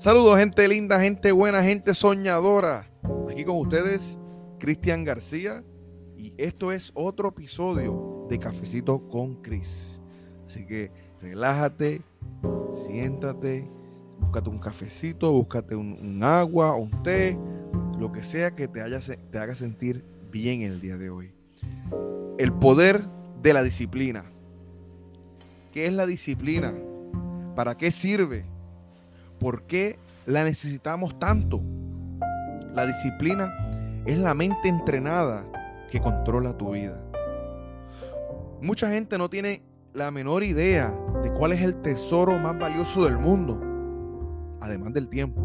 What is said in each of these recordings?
Saludos, gente linda, gente buena, gente soñadora. Aquí con ustedes, Cristian García. Y esto es otro episodio de Cafecito con Cris. Así que relájate, siéntate, búscate un cafecito, búscate un, agua, un té, lo que sea que te, te haga sentir bien el día de hoy. El poder de la disciplina. ¿Qué es la disciplina? ¿Para qué sirve? ¿Por qué la necesitamos tanto? La disciplina es la mente entrenada que controla tu vida. Mucha gente no tiene la menor idea de cuál es el tesoro más valioso del mundo, además del tiempo.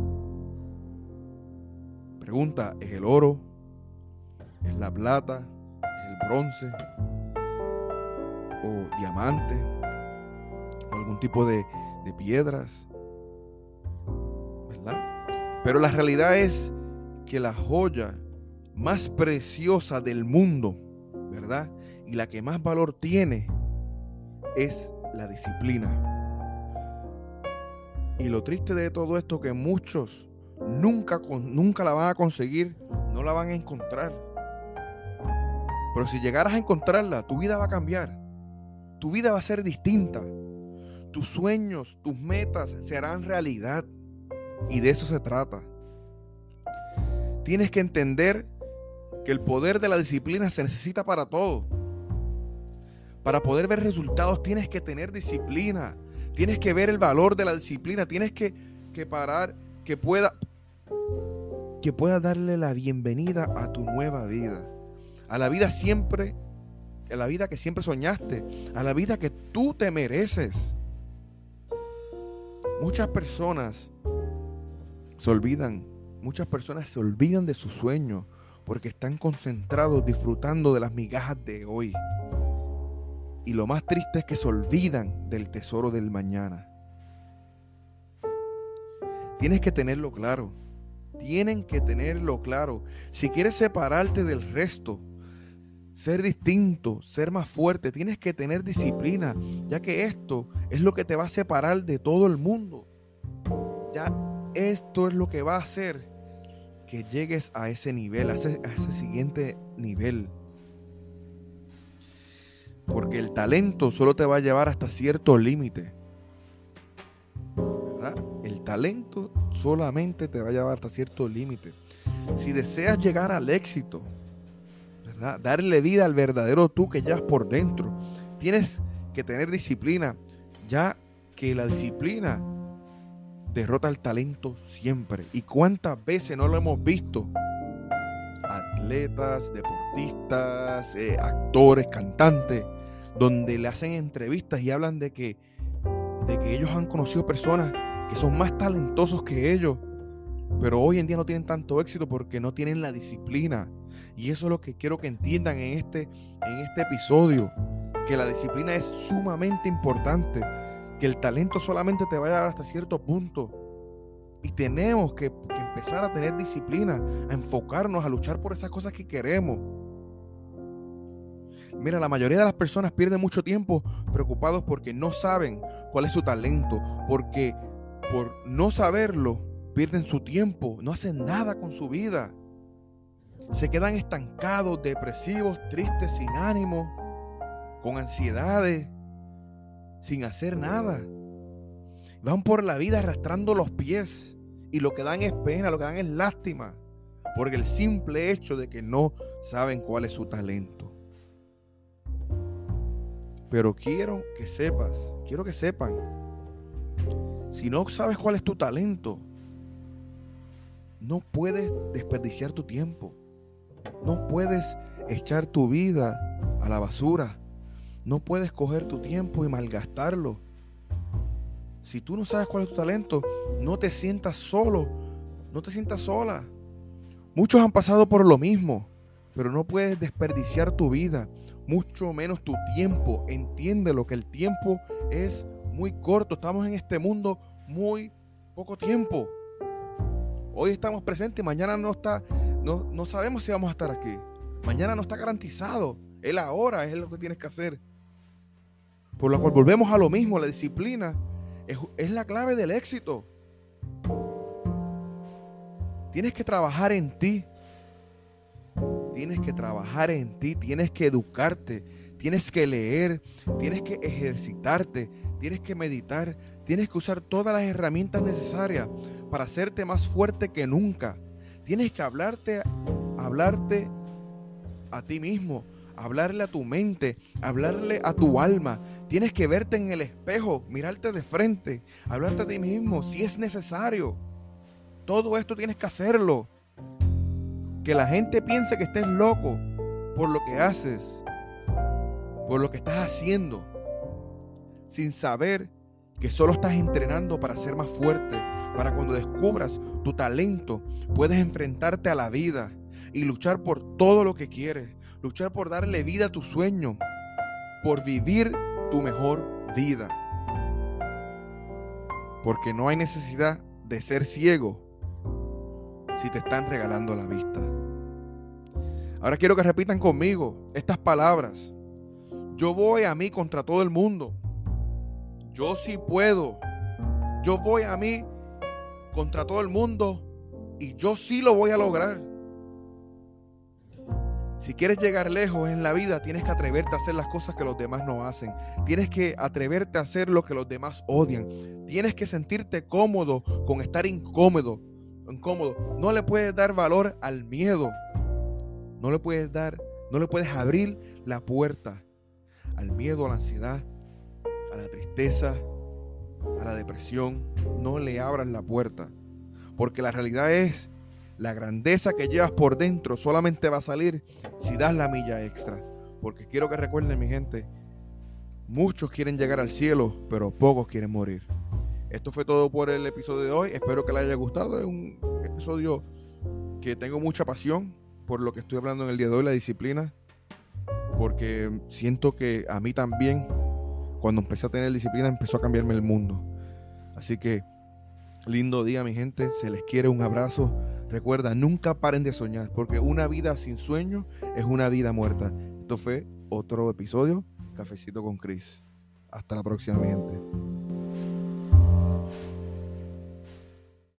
Pregunta, ¿es el oro? ¿Es la plata? ¿Es el bronce? ¿O diamante? ¿O algún tipo de, de piedras? Pero la realidad es que la joya más preciosa del mundo, ¿verdad? Y la que más valor tiene es la disciplina. Y lo triste de todo esto que muchos nunca, nunca la van a conseguir, no la van a encontrar. Pero si llegaras a encontrarla, tu vida va a cambiar. Tu vida va a ser distinta. Tus sueños, tus metas se harán realidad. Y de eso se trata. Tienes que entender que el poder de la disciplina se necesita para todo. Para poder ver resultados tienes que tener disciplina. Tienes que ver el valor de la disciplina. Tienes que, parar, que pueda, que pueda darle la bienvenida a tu nueva vida. A la vida siempre, a la vida que siempre soñaste. A la vida que tú te mereces. Muchas personas se olvidan, muchas personas se olvidan de sus sueños porque están concentrados disfrutando de las migajas de hoy. Y lo más triste es que se olvidan del tesoro del mañana. Tienes que tenerlo claro. Tienen que tenerlo claro. Si quieres separarte del resto, ser distinto, ser más fuerte, tienes que tener disciplina, ya que esto es lo que te va a separar de todo el mundo. Ya esto es lo que va a hacer que llegues a ese nivel, a ese, siguiente nivel. Porque el talento solo te va a llevar hasta cierto límite. ¿Verdad? El talento solamente te va a llevar hasta cierto límite. Si deseas llegar al éxito, ¿verdad? Darle vida al verdadero tú que llevas por dentro, tienes que tener disciplina, ya que la disciplina derrota el talento siempre. ¿Y cuántas veces no lo hemos visto? Atletas, deportistas, eh, actores, cantantes, donde le hacen entrevistas y hablan de que, de que ellos han conocido personas que son más talentosos que ellos, pero hoy en día no tienen tanto éxito porque no tienen la disciplina. Y eso es lo que quiero que entiendan en este, en este episodio, que la disciplina es sumamente importante que el talento solamente te va a dar hasta cierto punto. Y tenemos que, empezar a tener disciplina, a enfocarnos, a luchar por esas cosas que queremos. Mira, la mayoría de las personas pierden mucho tiempo preocupados porque no saben cuál es su talento, porque por no saberlo pierden su tiempo, no hacen nada con su vida. Se quedan estancados, depresivos, tristes, sin ánimo, con ansiedades sin hacer nada. Van por la vida arrastrando los pies y lo que dan es pena, lo que dan es lástima, porque el simple hecho de que no saben cuál es su talento. Pero quiero que sepas, quiero que sepan, si no sabes cuál es tu talento, no puedes desperdiciar tu tiempo. No puedes echar tu vida a la basura. No puedes coger tu tiempo y malgastarlo. Si tú no sabes cuál es tu talento, no te sientas solo, no te sientas sola. Muchos han pasado por lo mismo, pero no puedes desperdiciar tu vida, mucho menos tu tiempo. Entiende lo que el tiempo es muy corto. Estamos en este mundo muy poco tiempo. Hoy estamos presentes, mañana no está, no, no sabemos si vamos a estar aquí. Mañana no está garantizado. El ahora es lo que tienes que hacer. Por lo cual volvemos a lo mismo, la disciplina es, la clave del éxito. Tienes que trabajar en ti. Tienes que trabajar en ti, tienes que educarte, tienes que leer, tienes que ejercitarte, tienes que meditar, tienes que usar todas las herramientas necesarias para hacerte más fuerte que nunca. Tienes que hablarte, hablarte a ti mismo, hablarle a tu mente, hablarle a tu alma. Tienes que verte en el espejo, mirarte de frente, hablarte a ti mismo si es necesario. Todo esto tienes que hacerlo. Que la gente piense que estés loco por lo que haces, por lo que estás haciendo, sin saber que solo estás entrenando para ser más fuerte, para cuando descubras tu talento, puedes enfrentarte a la vida y luchar por todo lo que quieres, luchar por darle vida a tu sueño, por vivir tu mejor vida. Porque no hay necesidad de ser ciego si te están regalando la vista. Ahora quiero que repitan conmigo estas palabras. Yo voy a mí contra todo el mundo. Yo sí puedo. Yo voy a mí contra todo el mundo y yo sí lo voy a lograr. Si quieres llegar lejos en la vida, tienes que atreverte a hacer las cosas que los demás no hacen. Tienes que atreverte a hacer lo que los demás odian. Tienes que sentirte cómodo con estar incómodo incómodo. No le puedes dar valor al miedo. No le puedes dar, no le puedes abrir la puerta al miedo, a la ansiedad, a la tristeza, a la depresión. No le abras la puerta. Porque la realidad es, la grandeza que llevas por dentro solamente va a salir si das la milla extra. Porque quiero que recuerden, mi gente, muchos quieren llegar al cielo, pero pocos quieren morir. Esto fue todo por el episodio de hoy. Espero que les haya gustado. Es un episodio que tengo mucha pasión por lo que estoy hablando en el día de hoy, la disciplina. Porque siento que a mí también, cuando empecé a tener disciplina, empezó a cambiarme el mundo. Así que, lindo día, mi gente. Se les quiere un abrazo. Recuerda, nunca paren de soñar, porque una vida sin sueño es una vida muerta. Esto fue otro episodio, Cafecito con Chris. Hasta la próxima, mi gente.